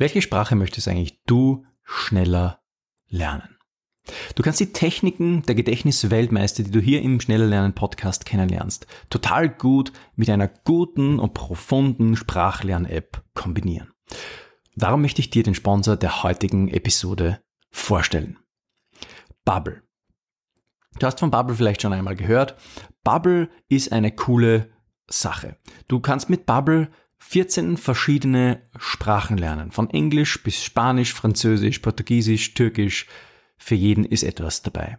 Welche Sprache möchtest eigentlich du schneller lernen? Du kannst die Techniken der Gedächtnisweltmeister, die du hier im Schneller Lernen Podcast kennenlernst, total gut mit einer guten und profunden Sprachlern-App kombinieren. Darum möchte ich dir den Sponsor der heutigen Episode vorstellen. Bubble. Du hast von Bubble vielleicht schon einmal gehört. Bubble ist eine coole Sache. Du kannst mit Bubble 14 verschiedene Sprachen lernen. Von Englisch bis Spanisch, Französisch, Portugiesisch, Türkisch. Für jeden ist etwas dabei.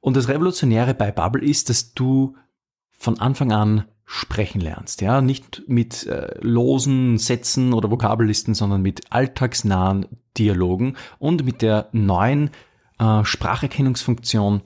Und das Revolutionäre bei Bubble ist, dass du von Anfang an sprechen lernst. Ja, nicht mit äh, losen Sätzen oder Vokabellisten, sondern mit alltagsnahen Dialogen und mit der neuen äh, Spracherkennungsfunktion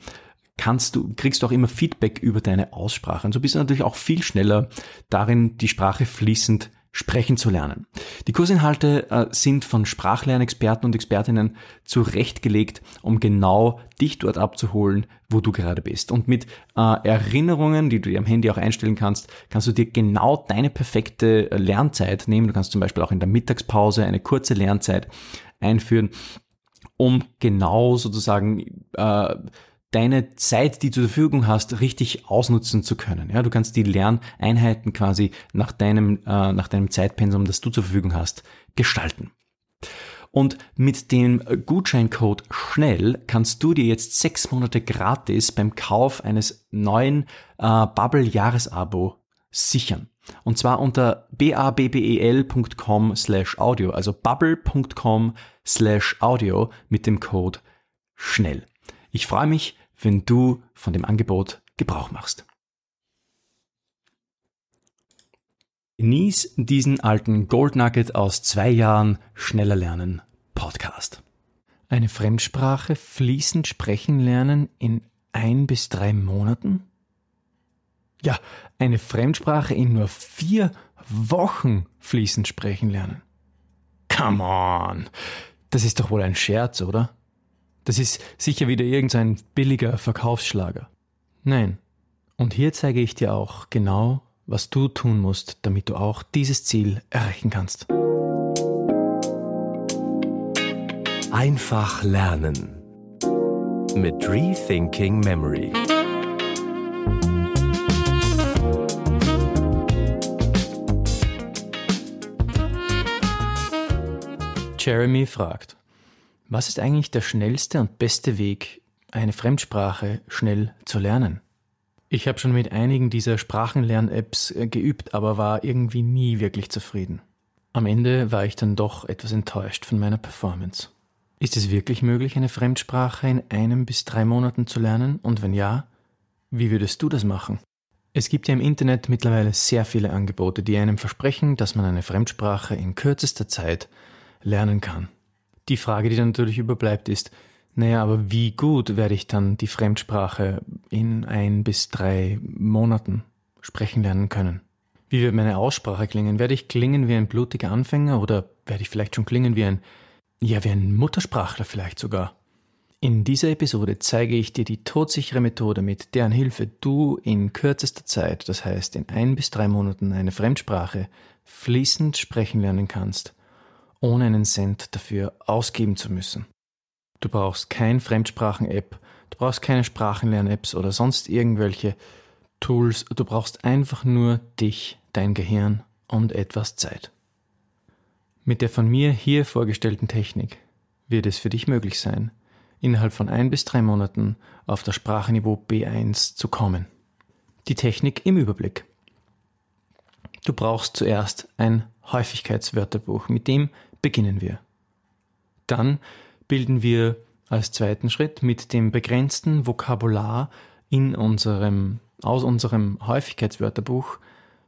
kannst du, kriegst du auch immer Feedback über deine Aussprache. Und so bist du natürlich auch viel schneller darin, die Sprache fließend sprechen zu lernen. Die Kursinhalte äh, sind von Sprachlernexperten und Expertinnen zurechtgelegt, um genau dich dort abzuholen, wo du gerade bist. Und mit äh, Erinnerungen, die du dir am Handy auch einstellen kannst, kannst du dir genau deine perfekte Lernzeit nehmen. Du kannst zum Beispiel auch in der Mittagspause eine kurze Lernzeit einführen, um genau sozusagen äh, deine Zeit, die du zur Verfügung hast, richtig ausnutzen zu können. Ja, du kannst die Lerneinheiten quasi nach deinem, äh, nach deinem Zeitpensum, das du zur Verfügung hast, gestalten. Und mit dem Gutscheincode schnell kannst du dir jetzt sechs Monate gratis beim Kauf eines neuen äh, Bubble Jahresabo sichern. Und zwar unter babbel.com slash audio, also bubble.com slash audio mit dem Code schnell. Ich freue mich, wenn du von dem Angebot Gebrauch machst. Genieß diesen alten Gold Nugget aus zwei Jahren schneller lernen Podcast. Eine Fremdsprache fließend sprechen lernen in ein bis drei Monaten? Ja, eine Fremdsprache in nur vier Wochen fließend sprechen lernen. Come on! Das ist doch wohl ein Scherz, oder? Das ist sicher wieder irgendein billiger Verkaufsschlager. Nein. Und hier zeige ich dir auch genau, was du tun musst, damit du auch dieses Ziel erreichen kannst. Einfach lernen mit Rethinking Memory. Jeremy fragt, was ist eigentlich der schnellste und beste Weg, eine Fremdsprache schnell zu lernen? Ich habe schon mit einigen dieser Sprachenlern-Apps äh, geübt, aber war irgendwie nie wirklich zufrieden. Am Ende war ich dann doch etwas enttäuscht von meiner Performance. Ist es wirklich möglich, eine Fremdsprache in einem bis drei Monaten zu lernen? Und wenn ja, wie würdest du das machen? Es gibt ja im Internet mittlerweile sehr viele Angebote, die einem versprechen, dass man eine Fremdsprache in kürzester Zeit lernen kann. Die Frage, die dann natürlich überbleibt, ist, naja, aber wie gut werde ich dann die Fremdsprache in ein bis drei Monaten sprechen lernen können? Wie wird meine Aussprache klingen? Werde ich klingen wie ein blutiger Anfänger oder werde ich vielleicht schon klingen wie ein, ja, wie ein Muttersprachler vielleicht sogar? In dieser Episode zeige ich dir die todsichere Methode, mit deren Hilfe du in kürzester Zeit, das heißt in ein bis drei Monaten, eine Fremdsprache fließend sprechen lernen kannst ohne einen Cent dafür ausgeben zu müssen. Du brauchst kein Fremdsprachen-App, du brauchst keine Sprachenlern-Apps oder sonst irgendwelche Tools, du brauchst einfach nur dich, dein Gehirn und etwas Zeit. Mit der von mir hier vorgestellten Technik wird es für dich möglich sein, innerhalb von ein bis drei Monaten auf das Sprachniveau B1 zu kommen. Die Technik im Überblick. Du brauchst zuerst ein Häufigkeitswörterbuch, mit dem beginnen wir. Dann bilden wir als zweiten Schritt mit dem begrenzten Vokabular in unserem, aus unserem Häufigkeitswörterbuch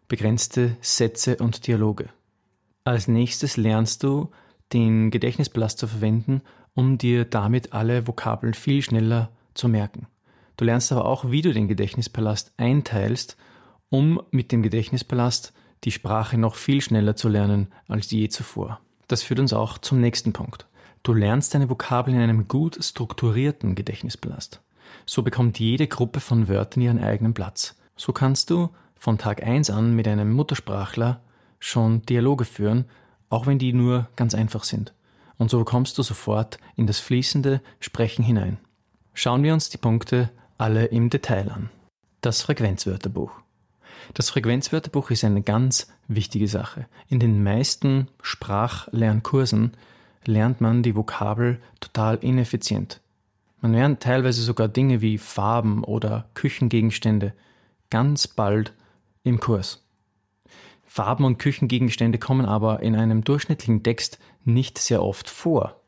begrenzte Sätze und Dialoge. Als nächstes lernst du, den Gedächtnispalast zu verwenden, um dir damit alle Vokabeln viel schneller zu merken. Du lernst aber auch, wie du den Gedächtnispalast einteilst, um mit dem Gedächtnispalast die Sprache noch viel schneller zu lernen als je zuvor. Das führt uns auch zum nächsten Punkt. Du lernst deine Vokabeln in einem gut strukturierten Gedächtnispalast. So bekommt jede Gruppe von Wörtern ihren eigenen Platz. So kannst du von Tag 1 an mit einem Muttersprachler schon Dialoge führen, auch wenn die nur ganz einfach sind. Und so kommst du sofort in das fließende Sprechen hinein. Schauen wir uns die Punkte alle im Detail an. Das Frequenzwörterbuch. Das Frequenzwörterbuch ist eine ganz wichtige Sache. In den meisten Sprachlernkursen lernt man die Vokabel total ineffizient. Man lernt teilweise sogar Dinge wie Farben oder Küchengegenstände ganz bald im Kurs. Farben und Küchengegenstände kommen aber in einem durchschnittlichen Text nicht sehr oft vor.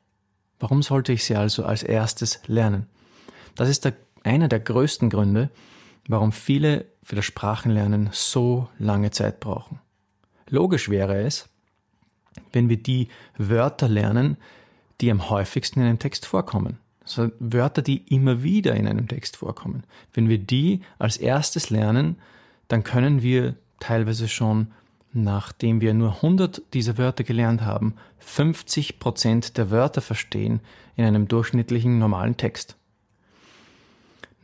Warum sollte ich sie also als erstes lernen? Das ist der, einer der größten Gründe, warum viele für das Sprachenlernen so lange Zeit brauchen. Logisch wäre es, wenn wir die Wörter lernen, die am häufigsten in einem Text vorkommen. Also Wörter, die immer wieder in einem Text vorkommen. Wenn wir die als erstes lernen, dann können wir teilweise schon, nachdem wir nur 100 dieser Wörter gelernt haben, 50 Prozent der Wörter verstehen in einem durchschnittlichen normalen Text.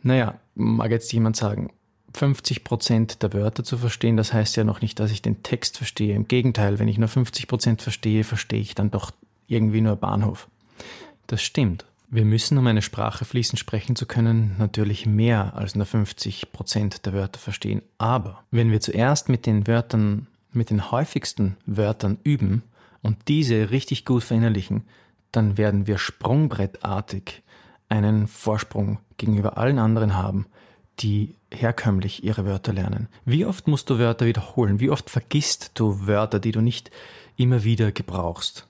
Naja, mag jetzt jemand sagen, 50 Prozent der Wörter zu verstehen, das heißt ja noch nicht, dass ich den Text verstehe. Im Gegenteil, wenn ich nur 50 Prozent verstehe, verstehe ich dann doch irgendwie nur Bahnhof. Das stimmt. Wir müssen, um eine Sprache fließend sprechen zu können, natürlich mehr als nur 50 Prozent der Wörter verstehen. Aber wenn wir zuerst mit den Wörtern, mit den häufigsten Wörtern üben und diese richtig gut verinnerlichen, dann werden wir sprungbrettartig einen Vorsprung gegenüber allen anderen haben, die herkömmlich ihre Wörter lernen. Wie oft musst du Wörter wiederholen? Wie oft vergisst du Wörter, die du nicht immer wieder gebrauchst?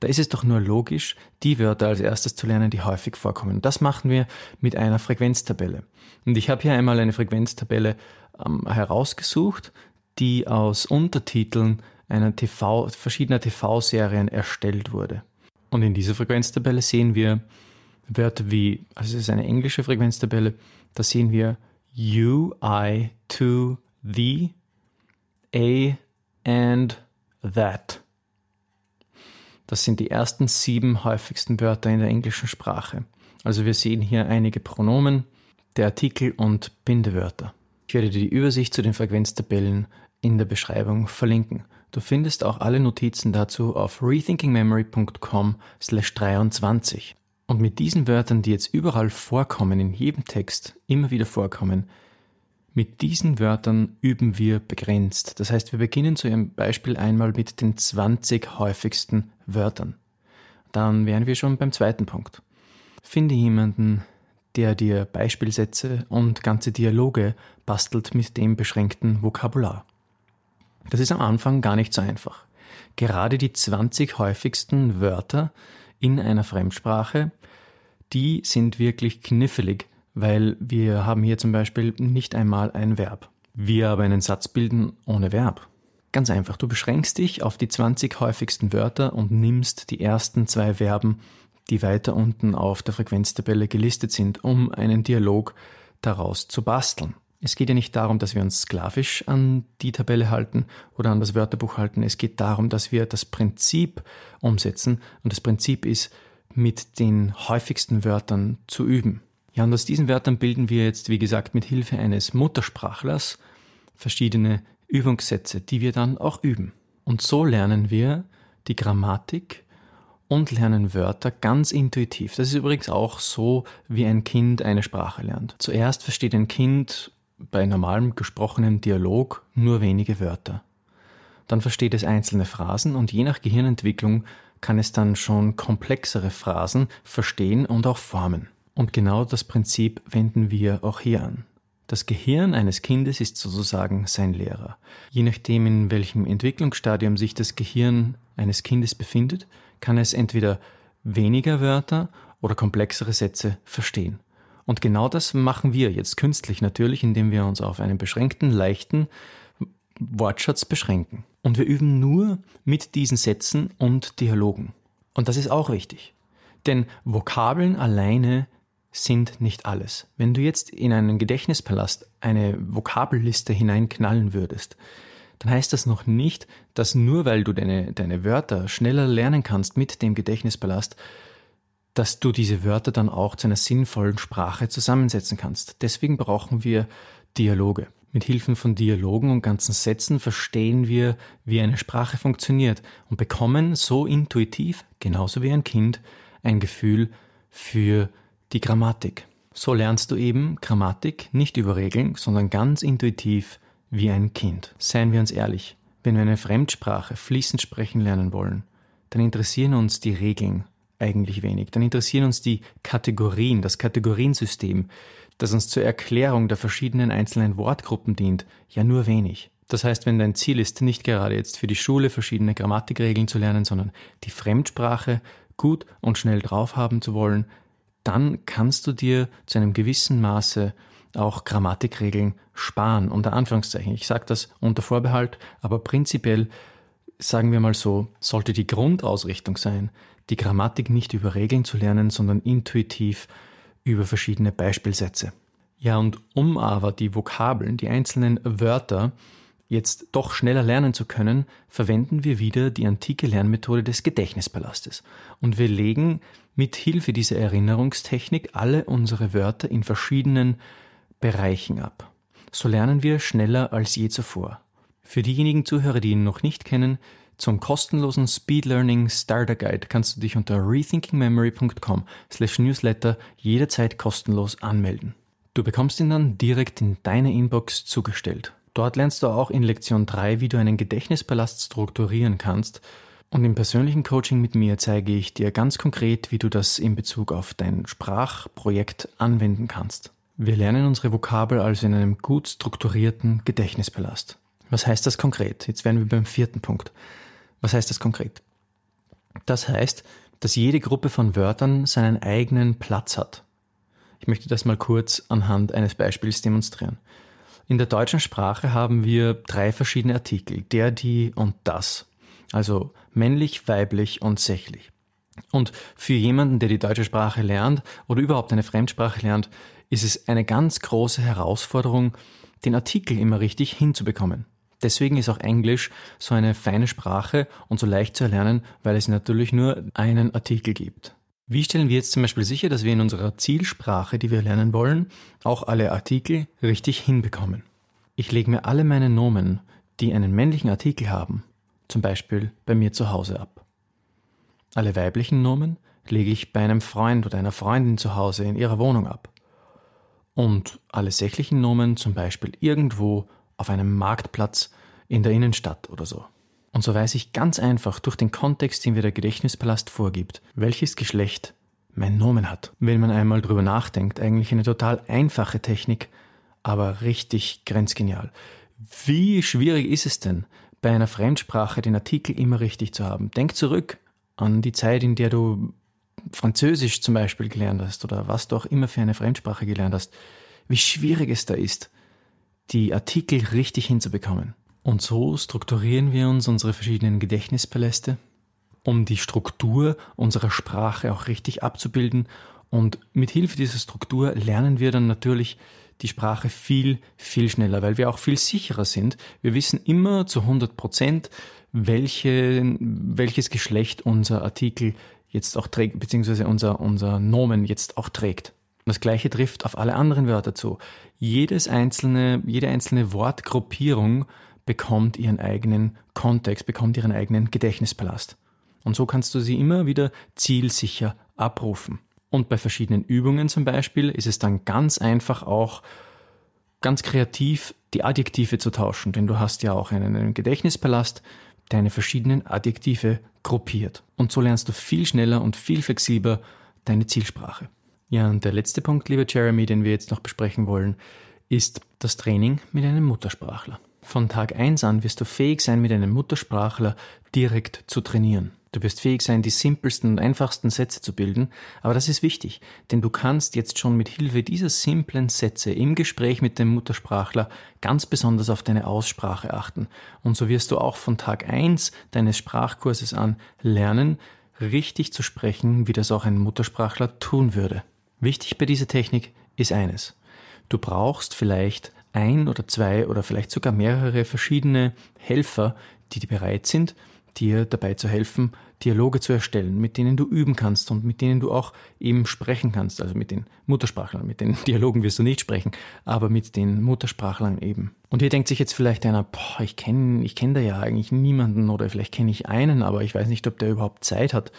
Da ist es doch nur logisch, die Wörter als erstes zu lernen, die häufig vorkommen. Das machen wir mit einer Frequenztabelle. Und ich habe hier einmal eine Frequenztabelle ähm, herausgesucht, die aus Untertiteln einer TV, verschiedener TV-Serien erstellt wurde. Und in dieser Frequenztabelle sehen wir Wörter wie, also es ist eine englische Frequenztabelle, da sehen wir you, I, to, the, a and that. Das sind die ersten sieben häufigsten Wörter in der englischen Sprache. Also wir sehen hier einige Pronomen, der Artikel und Bindewörter. Ich werde dir die Übersicht zu den Frequenztabellen in der Beschreibung verlinken. Du findest auch alle Notizen dazu auf rethinkingmemory.com/23. Und mit diesen Wörtern, die jetzt überall vorkommen, in jedem Text immer wieder vorkommen, mit diesen Wörtern üben wir begrenzt. Das heißt, wir beginnen zu Ihrem Beispiel einmal mit den 20 häufigsten Wörtern. Dann wären wir schon beim zweiten Punkt. Finde jemanden, der dir Beispielsätze und ganze Dialoge bastelt mit dem beschränkten Vokabular. Das ist am Anfang gar nicht so einfach. Gerade die 20 häufigsten Wörter in einer Fremdsprache, die sind wirklich knifflig, weil wir haben hier zum Beispiel nicht einmal ein Verb. Wir aber einen Satz bilden ohne Verb. Ganz einfach, du beschränkst dich auf die 20 häufigsten Wörter und nimmst die ersten zwei Verben, die weiter unten auf der Frequenztabelle gelistet sind, um einen Dialog daraus zu basteln. Es geht ja nicht darum, dass wir uns sklavisch an die Tabelle halten oder an das Wörterbuch halten. Es geht darum, dass wir das Prinzip umsetzen. Und das Prinzip ist, mit den häufigsten Wörtern zu üben. Ja, und aus diesen Wörtern bilden wir jetzt, wie gesagt, mit Hilfe eines Muttersprachlers verschiedene Übungssätze, die wir dann auch üben. Und so lernen wir die Grammatik und lernen Wörter ganz intuitiv. Das ist übrigens auch so, wie ein Kind eine Sprache lernt. Zuerst versteht ein Kind bei normalem gesprochenem Dialog nur wenige Wörter. Dann versteht es einzelne Phrasen und je nach Gehirnentwicklung kann es dann schon komplexere Phrasen verstehen und auch formen. Und genau das Prinzip wenden wir auch hier an. Das Gehirn eines Kindes ist sozusagen sein Lehrer. Je nachdem, in welchem Entwicklungsstadium sich das Gehirn eines Kindes befindet, kann es entweder weniger Wörter oder komplexere Sätze verstehen. Und genau das machen wir jetzt künstlich natürlich, indem wir uns auf einen beschränkten, leichten Wortschatz beschränken. Und wir üben nur mit diesen Sätzen und Dialogen. Und das ist auch wichtig. Denn Vokabeln alleine sind nicht alles. Wenn du jetzt in einen Gedächtnispalast eine Vokabelliste hineinknallen würdest, dann heißt das noch nicht, dass nur weil du deine, deine Wörter schneller lernen kannst mit dem Gedächtnispalast, dass du diese Wörter dann auch zu einer sinnvollen Sprache zusammensetzen kannst. Deswegen brauchen wir Dialoge. Mit Hilfen von Dialogen und ganzen Sätzen verstehen wir, wie eine Sprache funktioniert und bekommen so intuitiv, genauso wie ein Kind, ein Gefühl für die Grammatik. So lernst du eben Grammatik nicht über Regeln, sondern ganz intuitiv wie ein Kind. Seien wir uns ehrlich, wenn wir eine Fremdsprache fließend sprechen lernen wollen, dann interessieren uns die Regeln eigentlich wenig. Dann interessieren uns die Kategorien, das Kategoriensystem, das uns zur Erklärung der verschiedenen einzelnen Wortgruppen dient, ja nur wenig. Das heißt, wenn dein Ziel ist, nicht gerade jetzt für die Schule verschiedene Grammatikregeln zu lernen, sondern die Fremdsprache gut und schnell drauf haben zu wollen, dann kannst du dir zu einem gewissen Maße auch Grammatikregeln sparen, unter Anführungszeichen. Ich sage das unter Vorbehalt, aber prinzipiell sagen wir mal so, sollte die Grundausrichtung sein, die Grammatik nicht über Regeln zu lernen, sondern intuitiv über verschiedene Beispielsätze. Ja, und um aber die Vokabeln, die einzelnen Wörter jetzt doch schneller lernen zu können, verwenden wir wieder die antike Lernmethode des Gedächtnispalastes. Und wir legen mit Hilfe dieser Erinnerungstechnik alle unsere Wörter in verschiedenen Bereichen ab. So lernen wir schneller als je zuvor. Für diejenigen Zuhörer, die ihn noch nicht kennen, zum kostenlosen Speed Learning Starter Guide kannst du dich unter rethinkingmemory.com slash newsletter jederzeit kostenlos anmelden. Du bekommst ihn dann direkt in deine Inbox zugestellt. Dort lernst du auch in Lektion 3, wie du einen Gedächtnispalast strukturieren kannst. Und im persönlichen Coaching mit mir zeige ich dir ganz konkret, wie du das in Bezug auf dein Sprachprojekt anwenden kannst. Wir lernen unsere Vokabel also in einem gut strukturierten Gedächtnispalast. Was heißt das konkret? Jetzt wären wir beim vierten Punkt. Was heißt das konkret? Das heißt, dass jede Gruppe von Wörtern seinen eigenen Platz hat. Ich möchte das mal kurz anhand eines Beispiels demonstrieren. In der deutschen Sprache haben wir drei verschiedene Artikel, der, die und das. Also männlich, weiblich und sächlich. Und für jemanden, der die deutsche Sprache lernt oder überhaupt eine Fremdsprache lernt, ist es eine ganz große Herausforderung, den Artikel immer richtig hinzubekommen. Deswegen ist auch Englisch so eine feine Sprache und so leicht zu erlernen, weil es natürlich nur einen Artikel gibt. Wie stellen wir jetzt zum Beispiel sicher, dass wir in unserer Zielsprache, die wir lernen wollen, auch alle Artikel richtig hinbekommen? Ich lege mir alle meine Nomen, die einen männlichen Artikel haben, zum Beispiel bei mir zu Hause ab. Alle weiblichen Nomen lege ich bei einem Freund oder einer Freundin zu Hause in ihrer Wohnung ab. Und alle sächlichen Nomen zum Beispiel irgendwo auf einem Marktplatz in der Innenstadt oder so. Und so weiß ich ganz einfach durch den Kontext, den mir der Gedächtnispalast vorgibt, welches Geschlecht mein Nomen hat. Wenn man einmal drüber nachdenkt, eigentlich eine total einfache Technik, aber richtig grenzgenial. Wie schwierig ist es denn, bei einer Fremdsprache den Artikel immer richtig zu haben? Denk zurück an die Zeit, in der du Französisch zum Beispiel gelernt hast oder was du auch immer für eine Fremdsprache gelernt hast. Wie schwierig es da ist, die Artikel richtig hinzubekommen. Und so strukturieren wir uns unsere verschiedenen Gedächtnispaläste, um die Struktur unserer Sprache auch richtig abzubilden. Und mit Hilfe dieser Struktur lernen wir dann natürlich die Sprache viel, viel schneller, weil wir auch viel sicherer sind. Wir wissen immer zu 100 Prozent, welche, welches Geschlecht unser Artikel jetzt auch trägt, beziehungsweise unser, unser Nomen jetzt auch trägt. Das gleiche trifft auf alle anderen Wörter zu. Jedes einzelne, jede einzelne Wortgruppierung bekommt ihren eigenen Kontext, bekommt ihren eigenen Gedächtnispalast. Und so kannst du sie immer wieder zielsicher abrufen. Und bei verschiedenen Übungen zum Beispiel ist es dann ganz einfach auch ganz kreativ die Adjektive zu tauschen, denn du hast ja auch einen Gedächtnispalast, der eine verschiedenen Adjektive gruppiert. Und so lernst du viel schneller und viel flexibler deine Zielsprache. Ja, und der letzte Punkt, lieber Jeremy, den wir jetzt noch besprechen wollen, ist das Training mit einem Muttersprachler. Von Tag 1 an wirst du fähig sein, mit einem Muttersprachler direkt zu trainieren. Du wirst fähig sein, die simpelsten und einfachsten Sätze zu bilden, aber das ist wichtig, denn du kannst jetzt schon mit Hilfe dieser simplen Sätze im Gespräch mit dem Muttersprachler ganz besonders auf deine Aussprache achten. Und so wirst du auch von Tag 1 deines Sprachkurses an lernen, richtig zu sprechen, wie das auch ein Muttersprachler tun würde. Wichtig bei dieser Technik ist eines. Du brauchst vielleicht ein oder zwei oder vielleicht sogar mehrere verschiedene Helfer, die bereit sind, dir dabei zu helfen, Dialoge zu erstellen, mit denen du üben kannst und mit denen du auch eben sprechen kannst. Also mit den Muttersprachlern, mit den Dialogen wirst du nicht sprechen, aber mit den Muttersprachlern eben. Und hier denkt sich jetzt vielleicht einer, boah, ich kenne ich kenn da ja eigentlich niemanden oder vielleicht kenne ich einen, aber ich weiß nicht, ob der überhaupt Zeit hat.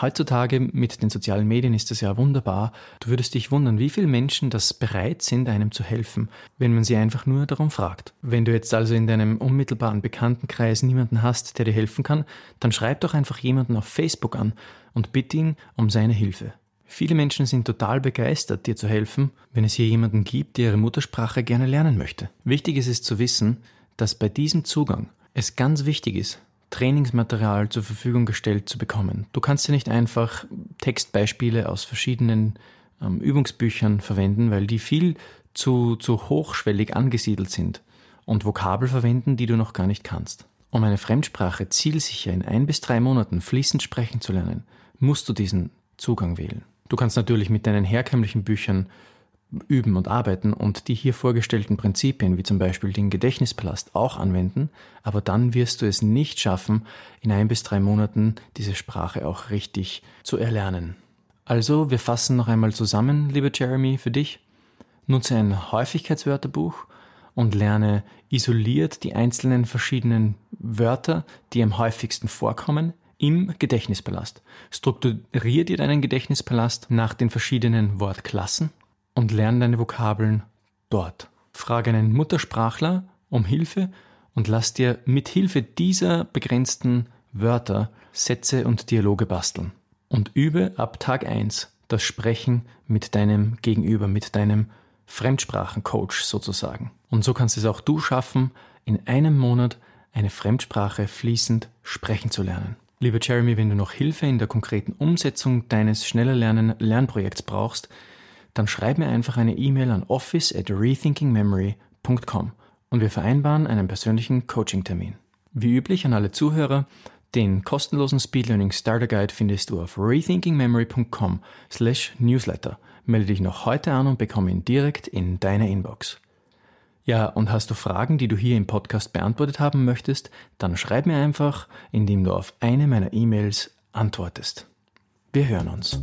Heutzutage mit den sozialen Medien ist das ja wunderbar. Du würdest dich wundern, wie viele Menschen das bereit sind, einem zu helfen, wenn man sie einfach nur darum fragt. Wenn du jetzt also in deinem unmittelbaren Bekanntenkreis niemanden hast, der dir helfen kann, dann schreib doch einfach jemanden auf Facebook an und bitte ihn um seine Hilfe. Viele Menschen sind total begeistert, dir zu helfen, wenn es hier jemanden gibt, der ihre Muttersprache gerne lernen möchte. Wichtig ist es zu wissen, dass bei diesem Zugang es ganz wichtig ist, Trainingsmaterial zur Verfügung gestellt zu bekommen. Du kannst ja nicht einfach Textbeispiele aus verschiedenen ähm, Übungsbüchern verwenden, weil die viel zu, zu hochschwellig angesiedelt sind und Vokabel verwenden, die du noch gar nicht kannst. Um eine Fremdsprache zielsicher in ein bis drei Monaten fließend sprechen zu lernen, musst du diesen Zugang wählen. Du kannst natürlich mit deinen herkömmlichen Büchern üben und arbeiten und die hier vorgestellten Prinzipien, wie zum Beispiel den Gedächtnispalast, auch anwenden, aber dann wirst du es nicht schaffen, in ein bis drei Monaten diese Sprache auch richtig zu erlernen. Also, wir fassen noch einmal zusammen, lieber Jeremy, für dich. Nutze ein Häufigkeitswörterbuch und lerne isoliert die einzelnen verschiedenen Wörter, die am häufigsten vorkommen, im Gedächtnispalast. Strukturier dir deinen Gedächtnispalast nach den verschiedenen Wortklassen und lerne deine Vokabeln dort. Frage einen Muttersprachler um Hilfe und lass dir mit Hilfe dieser begrenzten Wörter Sätze und Dialoge basteln. Und übe ab Tag 1 das Sprechen mit deinem Gegenüber, mit deinem Fremdsprachencoach sozusagen. Und so kannst es auch du schaffen, in einem Monat eine Fremdsprache fließend sprechen zu lernen. Lieber Jeremy, wenn du noch Hilfe in der konkreten Umsetzung deines schneller Lernen Lernprojekts brauchst, dann schreib mir einfach eine E-Mail an office at rethinkingmemory.com und wir vereinbaren einen persönlichen Coaching-Termin. Wie üblich an alle Zuhörer, den kostenlosen Speed Learning Starter Guide findest du auf rethinkingmemory.com slash newsletter. Melde dich noch heute an und bekomme ihn direkt in deine Inbox. Ja, und hast du Fragen, die du hier im Podcast beantwortet haben möchtest, dann schreib mir einfach, indem du auf eine meiner E-Mails antwortest. Wir hören uns.